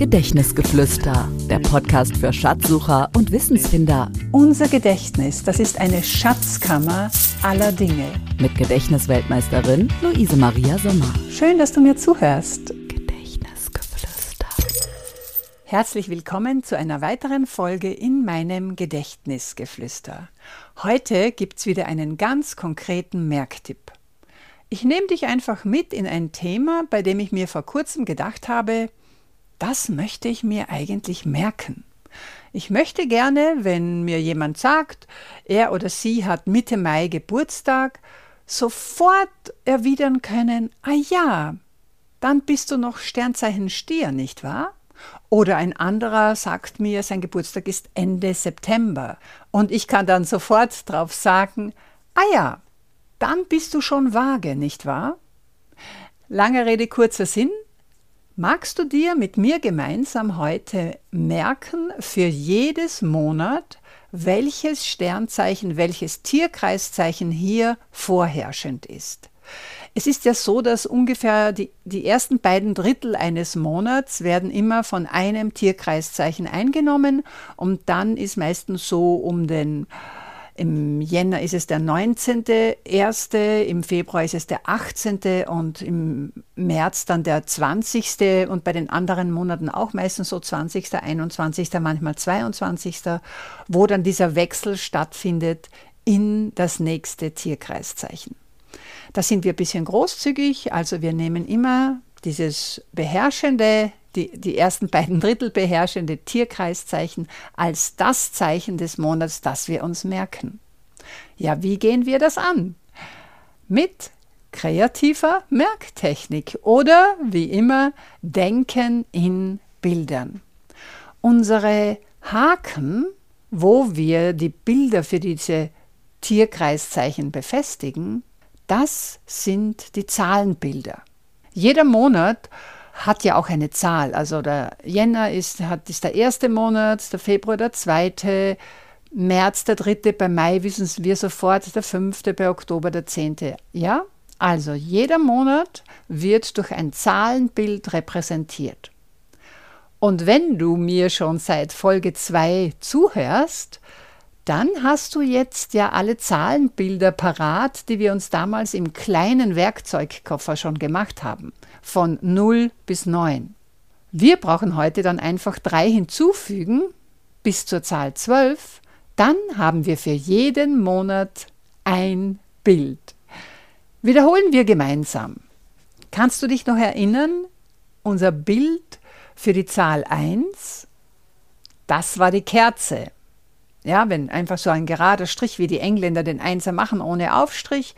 Gedächtnisgeflüster, der Podcast für Schatzsucher und Wissensfinder. Unser Gedächtnis, das ist eine Schatzkammer aller Dinge. Mit Gedächtnisweltmeisterin Luise Maria Sommer. Schön, dass du mir zuhörst. Gedächtnisgeflüster. Herzlich willkommen zu einer weiteren Folge in meinem Gedächtnisgeflüster. Heute gibt's wieder einen ganz konkreten Merktipp. Ich nehme dich einfach mit in ein Thema, bei dem ich mir vor kurzem gedacht habe, das möchte ich mir eigentlich merken. Ich möchte gerne, wenn mir jemand sagt, er oder sie hat Mitte Mai Geburtstag, sofort erwidern können, ah ja, dann bist du noch Sternzeichen Stier, nicht wahr? Oder ein anderer sagt mir, sein Geburtstag ist Ende September. Und ich kann dann sofort drauf sagen, ah ja, dann bist du schon vage, nicht wahr? Lange Rede, kurzer Sinn. Magst du dir mit mir gemeinsam heute merken, für jedes Monat, welches Sternzeichen, welches Tierkreiszeichen hier vorherrschend ist? Es ist ja so, dass ungefähr die, die ersten beiden Drittel eines Monats werden immer von einem Tierkreiszeichen eingenommen und dann ist meistens so um den im Jänner ist es der 19.1., im Februar ist es der 18. und im März dann der 20. und bei den anderen Monaten auch meistens so 20., 21., manchmal 22., wo dann dieser Wechsel stattfindet in das nächste Tierkreiszeichen. Da sind wir ein bisschen großzügig, also wir nehmen immer dieses beherrschende die, die ersten beiden Drittel beherrschende Tierkreiszeichen als das Zeichen des Monats, das wir uns merken. Ja, wie gehen wir das an? Mit kreativer Merktechnik oder wie immer Denken in Bildern. Unsere Haken, wo wir die Bilder für diese Tierkreiszeichen befestigen, das sind die Zahlenbilder. Jeder Monat hat ja auch eine Zahl. Also der Jänner ist, hat, ist der erste Monat, der Februar der zweite, März der dritte, bei Mai wissen wir sofort der fünfte, bei Oktober der zehnte. Ja? Also jeder Monat wird durch ein Zahlenbild repräsentiert. Und wenn du mir schon seit Folge 2 zuhörst, dann hast du jetzt ja alle Zahlenbilder parat, die wir uns damals im kleinen Werkzeugkoffer schon gemacht haben von 0 bis 9. Wir brauchen heute dann einfach drei hinzufügen bis zur Zahl 12. Dann haben wir für jeden Monat ein Bild. Wiederholen wir gemeinsam. Kannst du dich noch erinnern? Unser Bild für die Zahl 1, das war die Kerze. Ja, wenn einfach so ein gerader Strich, wie die Engländer den Einser machen, ohne Aufstrich,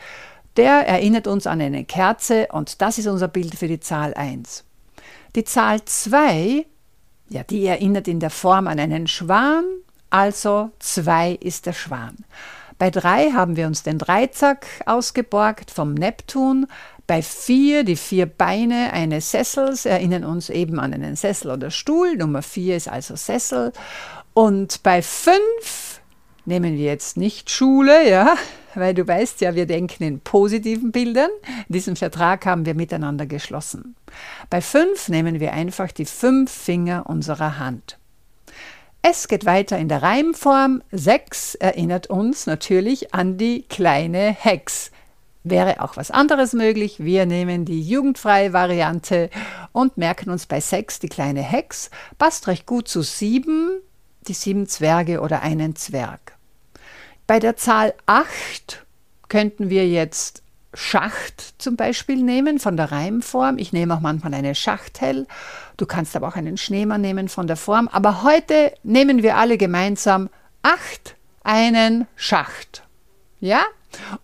der erinnert uns an eine Kerze und das ist unser Bild für die Zahl 1. Die Zahl 2, ja, die erinnert in der Form an einen Schwan, also 2 ist der Schwan. Bei 3 haben wir uns den Dreizack ausgeborgt vom Neptun. Bei 4 die vier Beine eines Sessels erinnern uns eben an einen Sessel oder Stuhl. Nummer 4 ist also Sessel. Und bei 5 nehmen wir jetzt nicht Schule, ja, weil du weißt ja, wir denken in positiven Bildern. Diesen Vertrag haben wir miteinander geschlossen. Bei fünf nehmen wir einfach die fünf Finger unserer Hand. Es geht weiter in der Reimform. Sechs erinnert uns natürlich an die kleine Hex. Wäre auch was anderes möglich. Wir nehmen die jugendfreie Variante und merken uns bei sechs die kleine Hex. Passt recht gut zu sieben, die sieben Zwerge oder einen Zwerg. Bei der Zahl 8 könnten wir jetzt Schacht zum Beispiel nehmen von der Reimform. Ich nehme auch manchmal eine Schachtel. Du kannst aber auch einen Schneemann nehmen von der Form. Aber heute nehmen wir alle gemeinsam 8 einen Schacht. Ja?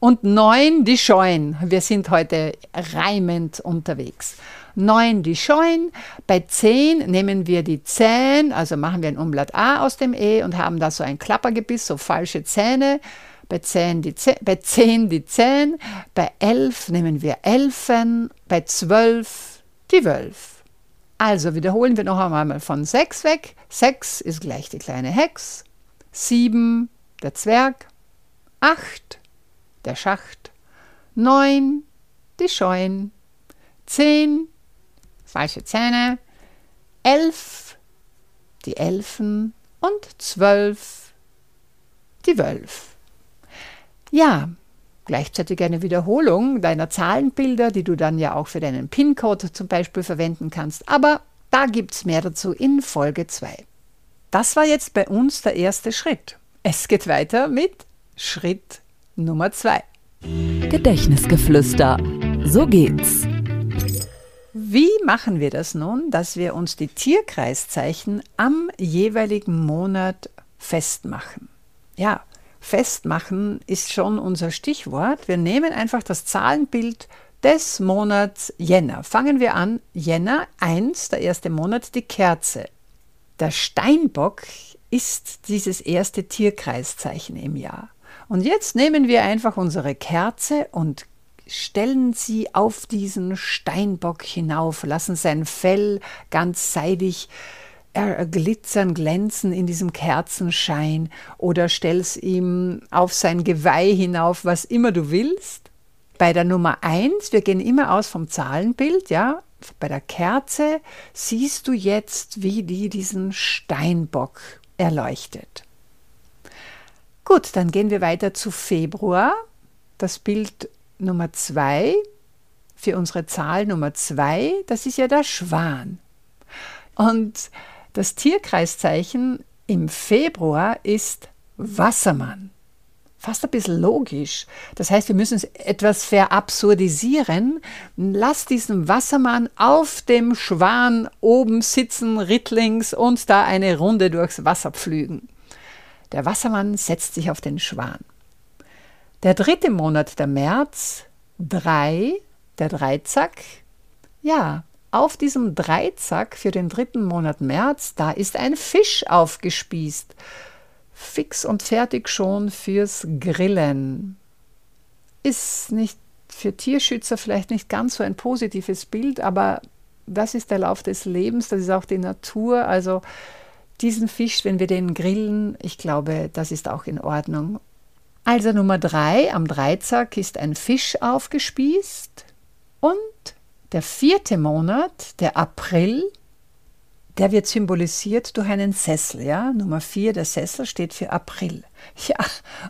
Und 9 die Scheuen. Wir sind heute reimend unterwegs. 9 die Scheuen. Bei 10 nehmen wir die Zähne, also machen wir ein Umblatt A aus dem E und haben da so ein Klappergebiss, so falsche Zähne. Bei 10 die, Zähne, bei 10 die Zähne. Bei 11 nehmen wir Elfen. Bei 12 die Wölf. Also wiederholen wir noch einmal von 6 weg. 6 ist gleich die kleine Hex. 7 der Zwerg. 8 der Schacht. 9 die Scheuen. 10 falsche Zähne, elf die Elfen und zwölf die Wölf. Ja, gleichzeitig eine Wiederholung deiner Zahlenbilder, die du dann ja auch für deinen PIN-Code zum Beispiel verwenden kannst. Aber da gibt es mehr dazu in Folge 2. Das war jetzt bei uns der erste Schritt. Es geht weiter mit Schritt Nummer 2. Gedächtnisgeflüster. So geht's. Wie machen wir das nun, dass wir uns die Tierkreiszeichen am jeweiligen Monat festmachen? Ja, festmachen ist schon unser Stichwort. Wir nehmen einfach das Zahlenbild des Monats Jänner. Fangen wir an. Jänner 1, der erste Monat, die Kerze. Der Steinbock ist dieses erste Tierkreiszeichen im Jahr. Und jetzt nehmen wir einfach unsere Kerze und stellen sie auf diesen Steinbock hinauf, lassen sein Fell ganz seidig glitzern, glänzen in diesem Kerzenschein oder stell's ihm auf sein Geweih hinauf, was immer du willst. Bei der Nummer 1, wir gehen immer aus vom Zahlenbild, ja, bei der Kerze siehst du jetzt, wie die diesen Steinbock erleuchtet. Gut, dann gehen wir weiter zu Februar. Das Bild Nummer 2 für unsere Zahl Nummer 2, das ist ja der Schwan. Und das Tierkreiszeichen im Februar ist Wassermann. Fast ein bisschen logisch. Das heißt, wir müssen es etwas verabsurdisieren. Lass diesen Wassermann auf dem Schwan oben sitzen, rittlings und da eine Runde durchs Wasser pflügen. Der Wassermann setzt sich auf den Schwan. Der dritte Monat, der März, drei, der Dreizack. Ja, auf diesem Dreizack für den dritten Monat März, da ist ein Fisch aufgespießt. Fix und fertig schon fürs Grillen. Ist nicht für Tierschützer vielleicht nicht ganz so ein positives Bild, aber das ist der Lauf des Lebens, das ist auch die Natur. Also diesen Fisch, wenn wir den grillen, ich glaube, das ist auch in Ordnung. Also Nummer drei, am Dreizack ist ein Fisch aufgespießt und der vierte Monat, der April, der wird symbolisiert durch einen Sessel. Ja? Nummer vier, der Sessel steht für April. Ja,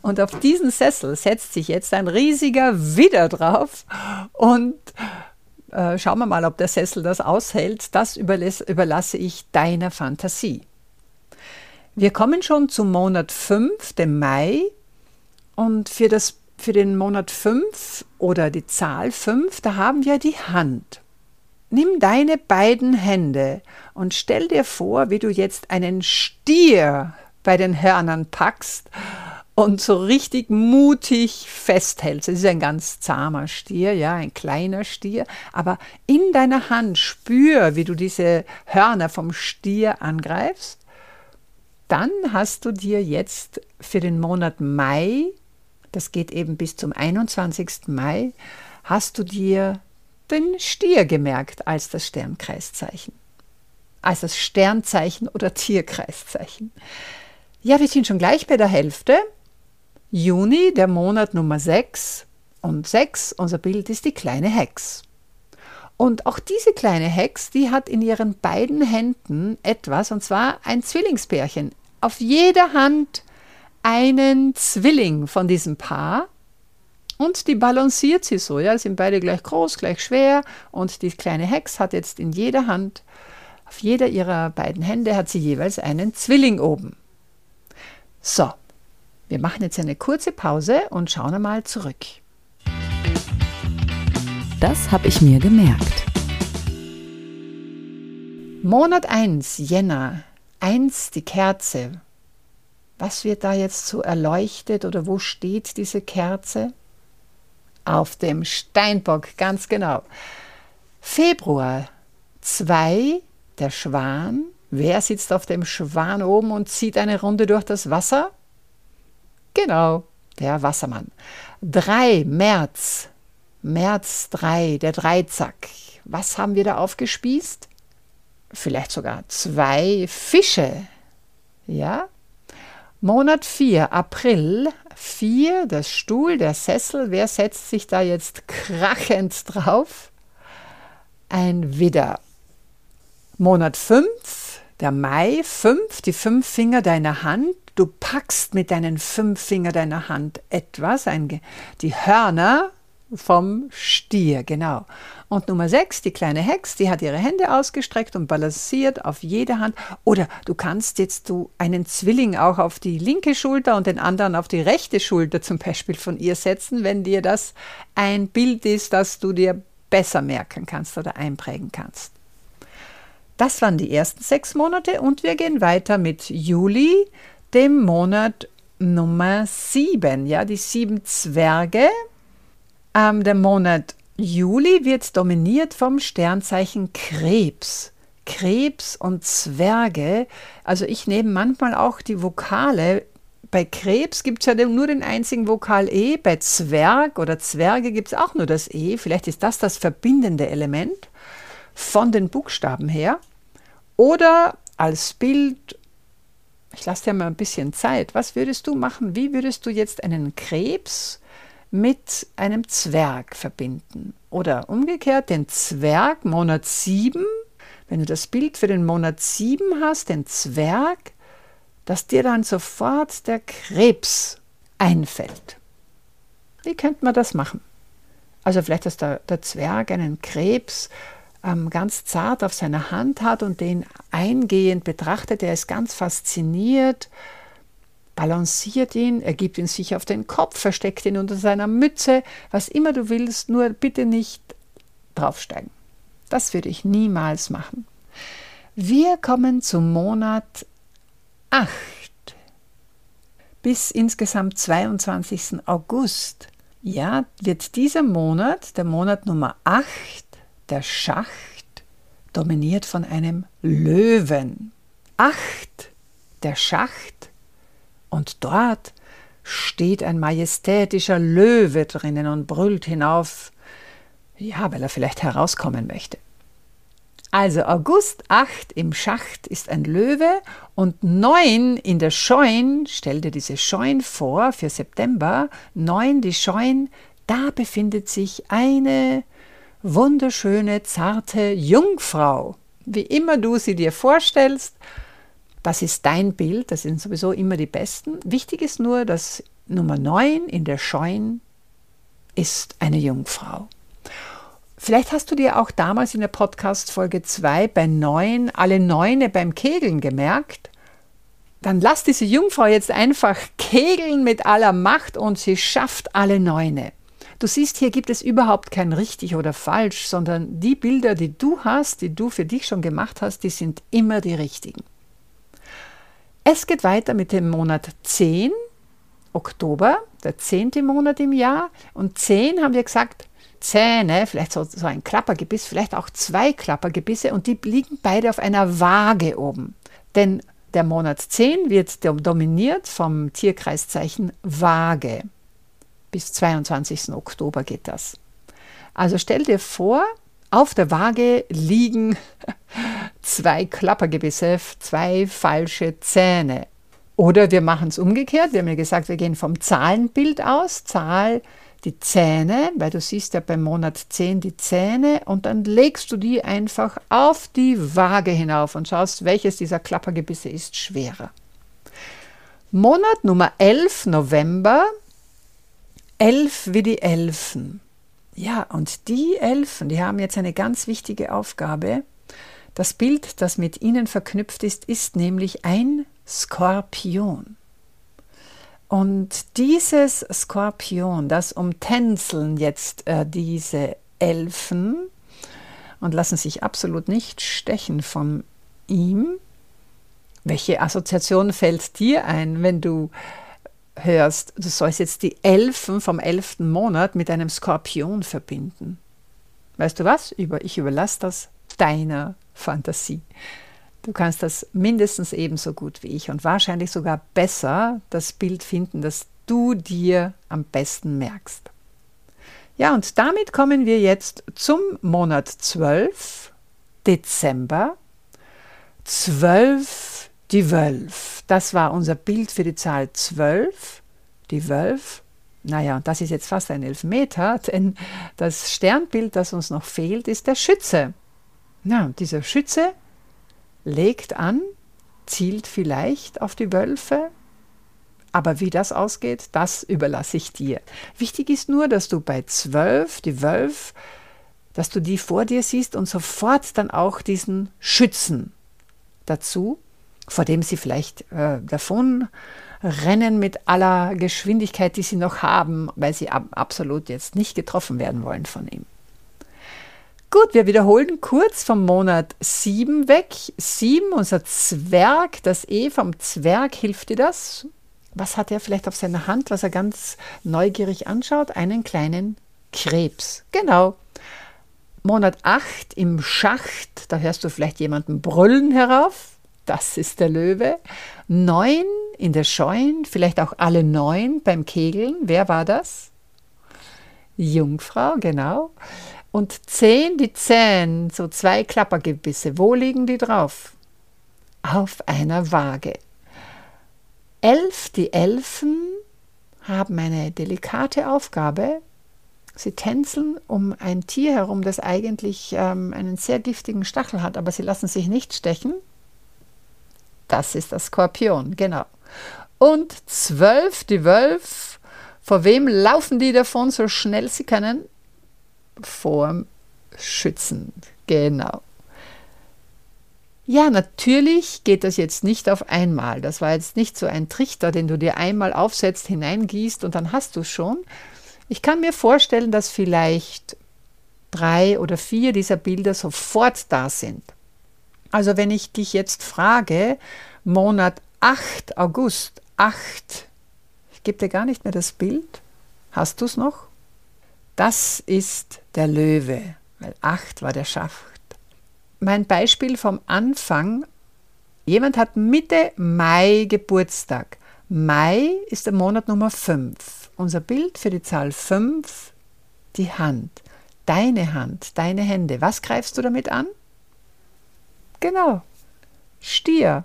und auf diesen Sessel setzt sich jetzt ein riesiger Widder drauf und äh, schauen wir mal, ob der Sessel das aushält. Das überlasse ich deiner Fantasie. Wir kommen schon zum Monat 5, dem Mai. Und für, das, für den Monat 5 oder die Zahl 5, da haben wir die Hand. Nimm deine beiden Hände und stell dir vor, wie du jetzt einen Stier bei den Hörnern packst und so richtig mutig festhältst. Es ist ein ganz zahmer Stier, ja, ein kleiner Stier, aber in deiner Hand spür, wie du diese Hörner vom Stier angreifst dann hast du dir jetzt für den Monat Mai, das geht eben bis zum 21. Mai, hast du dir den Stier gemerkt als das Sternkreiszeichen. Als das Sternzeichen oder Tierkreiszeichen. Ja, wir sind schon gleich bei der Hälfte. Juni, der Monat Nummer 6. Und 6, unser Bild ist die kleine Hex. Und auch diese kleine Hex, die hat in ihren beiden Händen etwas, und zwar ein Zwillingspärchen. Auf jeder Hand einen Zwilling von diesem Paar. Und die balanciert sie so, ja, sind beide gleich groß, gleich schwer. Und die kleine Hex hat jetzt in jeder Hand, auf jeder ihrer beiden Hände hat sie jeweils einen Zwilling oben. So, wir machen jetzt eine kurze Pause und schauen einmal zurück. Das habe ich mir gemerkt. Monat 1, Jänner. 1, die Kerze. Was wird da jetzt so erleuchtet oder wo steht diese Kerze? Auf dem Steinbock, ganz genau. Februar 2, der Schwan. Wer sitzt auf dem Schwan oben und zieht eine Runde durch das Wasser? Genau, der Wassermann. 3, März. März 3, der Dreizack. Was haben wir da aufgespießt? Vielleicht sogar zwei Fische. Ja? Monat 4, April 4, der Stuhl, der Sessel. Wer setzt sich da jetzt krachend drauf? Ein Widder. Monat 5, Der Mai, fünf, die fünf Finger deiner Hand. Du packst mit deinen fünf Finger deiner Hand etwas, ein, die Hörner vom Stier, genau. Und Nummer 6, die kleine Hex, die hat ihre Hände ausgestreckt und balanciert auf jede Hand. Oder du kannst jetzt du einen Zwilling auch auf die linke Schulter und den anderen auf die rechte Schulter zum Beispiel von ihr setzen, wenn dir das ein Bild ist, das du dir besser merken kannst oder einprägen kannst. Das waren die ersten sechs Monate und wir gehen weiter mit Juli, dem Monat Nummer sieben. Ja, die sieben Zwerge ähm, der Monat Juli wird dominiert vom Sternzeichen Krebs. Krebs und Zwerge. Also ich nehme manchmal auch die Vokale. Bei Krebs gibt es ja nur den einzigen Vokal E, bei Zwerg oder Zwerge gibt es auch nur das E. Vielleicht ist das das verbindende Element von den Buchstaben her. Oder als Bild, ich lasse dir mal ein bisschen Zeit, was würdest du machen? Wie würdest du jetzt einen Krebs mit einem Zwerg verbinden. Oder umgekehrt den Zwerg Monat 7, wenn du das Bild für den Monat 7 hast, den Zwerg, dass dir dann sofort der Krebs einfällt. Wie könnte man das machen? Also vielleicht, dass der, der Zwerg einen Krebs ähm, ganz zart auf seiner Hand hat und den eingehend betrachtet. Er ist ganz fasziniert balanciert ihn, er gibt ihn sich auf den Kopf, versteckt ihn unter seiner Mütze, was immer du willst, nur bitte nicht draufsteigen. Das würde ich niemals machen. Wir kommen zum Monat 8 bis insgesamt 22. August. Ja, wird dieser Monat, der Monat Nummer 8, der Schacht, dominiert von einem Löwen. 8, der Schacht, und dort steht ein majestätischer Löwe drinnen und brüllt hinauf, ja, weil er vielleicht herauskommen möchte. Also August 8 im Schacht ist ein Löwe und 9 in der Scheun, stell dir diese Scheun vor für September, 9 die Scheun, da befindet sich eine wunderschöne, zarte Jungfrau. Wie immer du sie dir vorstellst, das ist dein Bild, das sind sowieso immer die besten. Wichtig ist nur, dass Nummer 9 in der Scheun ist eine Jungfrau. Vielleicht hast du dir auch damals in der Podcast Folge 2 bei 9 alle Neune beim Kegeln gemerkt. Dann lass diese Jungfrau jetzt einfach kegeln mit aller Macht und sie schafft alle Neune. Du siehst, hier gibt es überhaupt kein richtig oder falsch, sondern die Bilder, die du hast, die du für dich schon gemacht hast, die sind immer die richtigen. Es geht weiter mit dem Monat 10, Oktober, der zehnte Monat im Jahr. Und 10 haben wir gesagt, Zähne, vielleicht so, so ein Klappergebiss, vielleicht auch zwei Klappergebisse und die liegen beide auf einer Waage oben. Denn der Monat 10 wird dominiert vom Tierkreiszeichen Waage. Bis 22. Oktober geht das. Also stell dir vor, auf der Waage liegen zwei Klappergebisse, zwei falsche Zähne. Oder wir machen es umgekehrt. Wir haben ja gesagt, wir gehen vom Zahlenbild aus. Zahl die Zähne, weil du siehst ja beim Monat 10 die Zähne und dann legst du die einfach auf die Waage hinauf und schaust, welches dieser Klappergebisse ist schwerer. Monat Nummer 11, November. Elf wie die Elfen. Ja, und die Elfen, die haben jetzt eine ganz wichtige Aufgabe. Das Bild, das mit ihnen verknüpft ist, ist nämlich ein Skorpion. Und dieses Skorpion, das umtänzeln jetzt äh, diese Elfen und lassen sich absolut nicht stechen von ihm. Welche Assoziation fällt dir ein, wenn du hörst, du sollst jetzt die Elfen vom elften Monat mit einem Skorpion verbinden? Weißt du was? Ich überlasse das deiner Fantasie. Du kannst das mindestens ebenso gut wie ich und wahrscheinlich sogar besser das Bild finden, das du dir am besten merkst. Ja, und damit kommen wir jetzt zum Monat 12, Dezember. 12, die Wölf. Das war unser Bild für die Zahl 12, die Wölf. Naja, und das ist jetzt fast ein Elfmeter, denn das Sternbild, das uns noch fehlt, ist der Schütze. Ja, dieser Schütze legt an, zielt vielleicht auf die Wölfe, aber wie das ausgeht, das überlasse ich dir. Wichtig ist nur, dass du bei zwölf, die Wölf, dass du die vor dir siehst und sofort dann auch diesen Schützen dazu, vor dem sie vielleicht äh, davon rennen mit aller Geschwindigkeit, die sie noch haben, weil sie ab absolut jetzt nicht getroffen werden wollen von ihm. Gut, wir wiederholen kurz vom Monat 7 weg. 7, unser Zwerg, das E vom Zwerg, hilft dir das? Was hat er vielleicht auf seiner Hand, was er ganz neugierig anschaut? Einen kleinen Krebs. Genau. Monat 8 im Schacht, da hörst du vielleicht jemanden brüllen herauf. Das ist der Löwe. 9 in der Scheun, vielleicht auch alle neun beim Kegeln. Wer war das? Jungfrau, genau. Und zehn die Zähne, so zwei Klappergebisse. Wo liegen die drauf? Auf einer Waage. Elf, die Elfen haben eine delikate Aufgabe. Sie tänzeln um ein Tier herum, das eigentlich ähm, einen sehr giftigen Stachel hat, aber sie lassen sich nicht stechen. Das ist der Skorpion, genau. Und zwölf, die Wölf, vor wem laufen die davon so schnell sie können? vorm Schützen. Genau. Ja, natürlich geht das jetzt nicht auf einmal. Das war jetzt nicht so ein Trichter, den du dir einmal aufsetzt, hineingießt und dann hast du es schon. Ich kann mir vorstellen, dass vielleicht drei oder vier dieser Bilder sofort da sind. Also wenn ich dich jetzt frage, Monat 8 August, 8, ich gebe dir gar nicht mehr das Bild, hast du es noch? Das ist der Löwe, weil acht war der Schaft. Mein Beispiel vom Anfang. Jemand hat Mitte Mai Geburtstag. Mai ist der Monat Nummer 5. Unser Bild für die Zahl 5, die Hand. Deine Hand, deine Hände. Was greifst du damit an? Genau. Stier.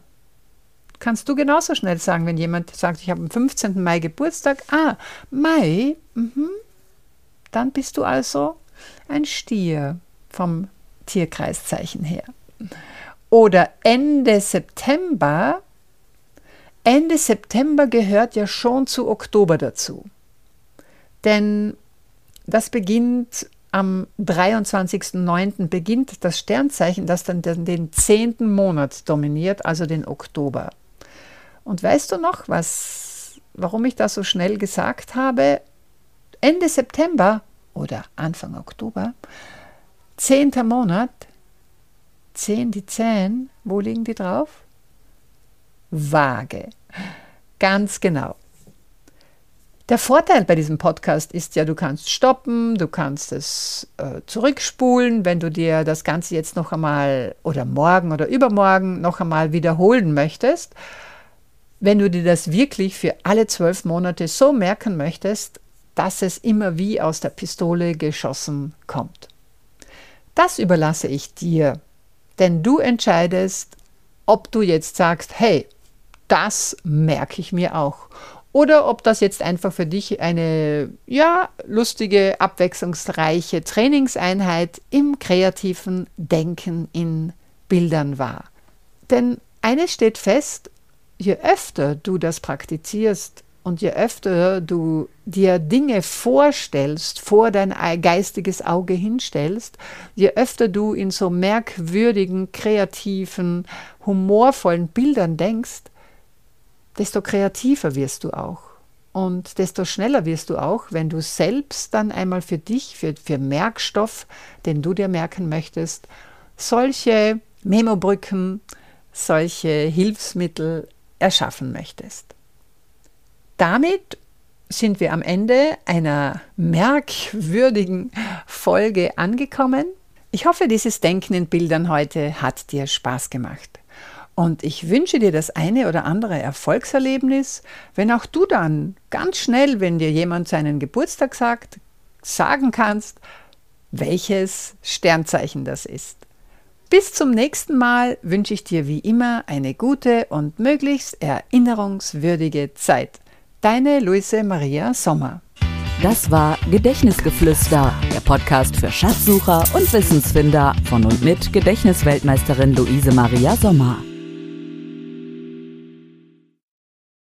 Kannst du genauso schnell sagen, wenn jemand sagt, ich habe am 15. Mai Geburtstag. Ah, Mai, mhm, dann bist du also ein Stier vom Tierkreiszeichen her. Oder Ende September. Ende September gehört ja schon zu Oktober dazu. Denn das beginnt am 23.09. beginnt das Sternzeichen, das dann den zehnten Monat dominiert, also den Oktober. Und weißt du noch, was, warum ich das so schnell gesagt habe? Ende September oder Anfang Oktober, zehnter Monat, zehn die Zehen, wo liegen die drauf? Waage. Ganz genau. Der Vorteil bei diesem Podcast ist ja, du kannst stoppen, du kannst es äh, zurückspulen, wenn du dir das Ganze jetzt noch einmal oder morgen oder übermorgen noch einmal wiederholen möchtest. Wenn du dir das wirklich für alle zwölf Monate so merken möchtest, dass es immer wie aus der Pistole geschossen kommt. Das überlasse ich dir, denn du entscheidest, ob du jetzt sagst, hey, das merke ich mir auch. Oder ob das jetzt einfach für dich eine ja, lustige, abwechslungsreiche Trainingseinheit im kreativen Denken in Bildern war. Denn eines steht fest, je öfter du das praktizierst, und je öfter du dir Dinge vorstellst, vor dein geistiges Auge hinstellst, je öfter du in so merkwürdigen, kreativen, humorvollen Bildern denkst, desto kreativer wirst du auch. Und desto schneller wirst du auch, wenn du selbst dann einmal für dich, für, für Merkstoff, den du dir merken möchtest, solche Memobrücken, solche Hilfsmittel erschaffen möchtest. Damit sind wir am Ende einer merkwürdigen Folge angekommen. Ich hoffe, dieses Denken in Bildern heute hat dir Spaß gemacht. Und ich wünsche dir das eine oder andere Erfolgserlebnis, wenn auch du dann ganz schnell, wenn dir jemand seinen Geburtstag sagt, sagen kannst, welches Sternzeichen das ist. Bis zum nächsten Mal wünsche ich dir wie immer eine gute und möglichst erinnerungswürdige Zeit. Deine Luise Maria Sommer. Das war Gedächtnisgeflüster, der Podcast für Schatzsucher und Wissensfinder von und mit Gedächtnisweltmeisterin Luise Maria Sommer.